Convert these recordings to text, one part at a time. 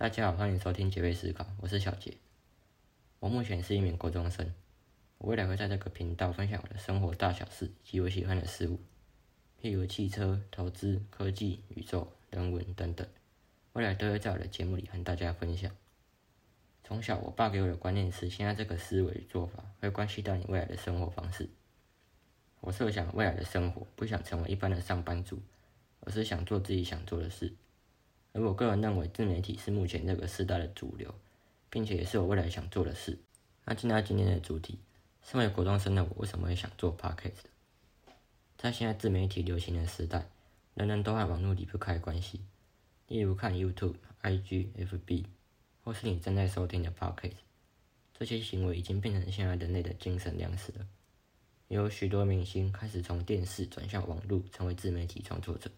大家好，欢迎收听杰瑞思考，我是小杰。我目前是一名高中生，我未来会在这个频道分享我的生活大小事及我喜欢的事物，譬如汽车、投资、科技、宇宙、人文等等，未来都会在我的节目里和大家分享。从小，我爸给我的观念是：现在这个思维做法会关系到你未来的生活方式。我设想未来的生活，不想成为一般的上班族，而是想做自己想做的事。而我个人认为，自媒体是目前这个时代的主流，并且也是我未来想做的事。那进到今天的主题，身为国中生的我，为什么会想做 podcast？在现在自媒体流行的时代，人人都和网络离不开关系。例如看 YouTube、IG、FB，或是你正在收听的 podcast，这些行为已经变成现在人类的精神粮食了。有许多明星开始从电视转向网络，成为自媒体创作者。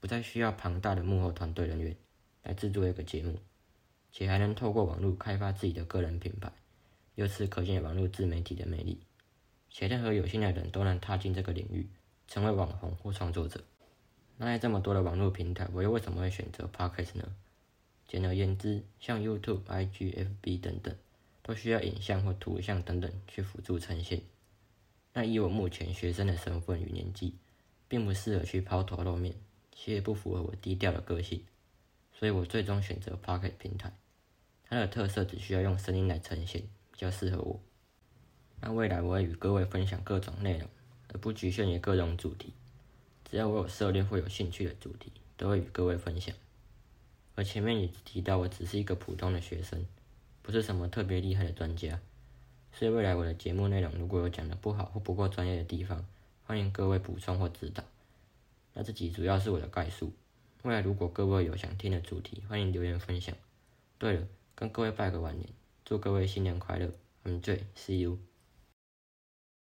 不再需要庞大的幕后团队人员来制作一个节目，且还能透过网络开发自己的个人品牌，由此可见网络自媒体的魅力。且任何有心的人都能踏进这个领域，成为网红或创作者。那在这么多的网络平台，我又为什么会选择 Podcast 呢？简而言之，像 YouTube、IG、FB 等等，都需要影像或图像等等去辅助呈现。那以我目前学生的身份与年纪，并不适合去抛头露面。其实不符合我低调的个性，所以我最终选择 Pocket 平台。它的特色只需要用声音来呈现，比较适合我。那未来我会与各位分享各种内容，而不局限于各种主题。只要我有涉猎或有兴趣的主题，都会与各位分享。而前面也提到，我只是一个普通的学生，不是什么特别厉害的专家。所以未来我的节目内容如果有讲的不好或不够专业的地方，欢迎各位补充或指导。那这集主要是我的概述，未来如果各位有想听的主题，欢迎留言分享。对了，跟各位拜个晚年，祝各位新年快乐，I'm J，See you。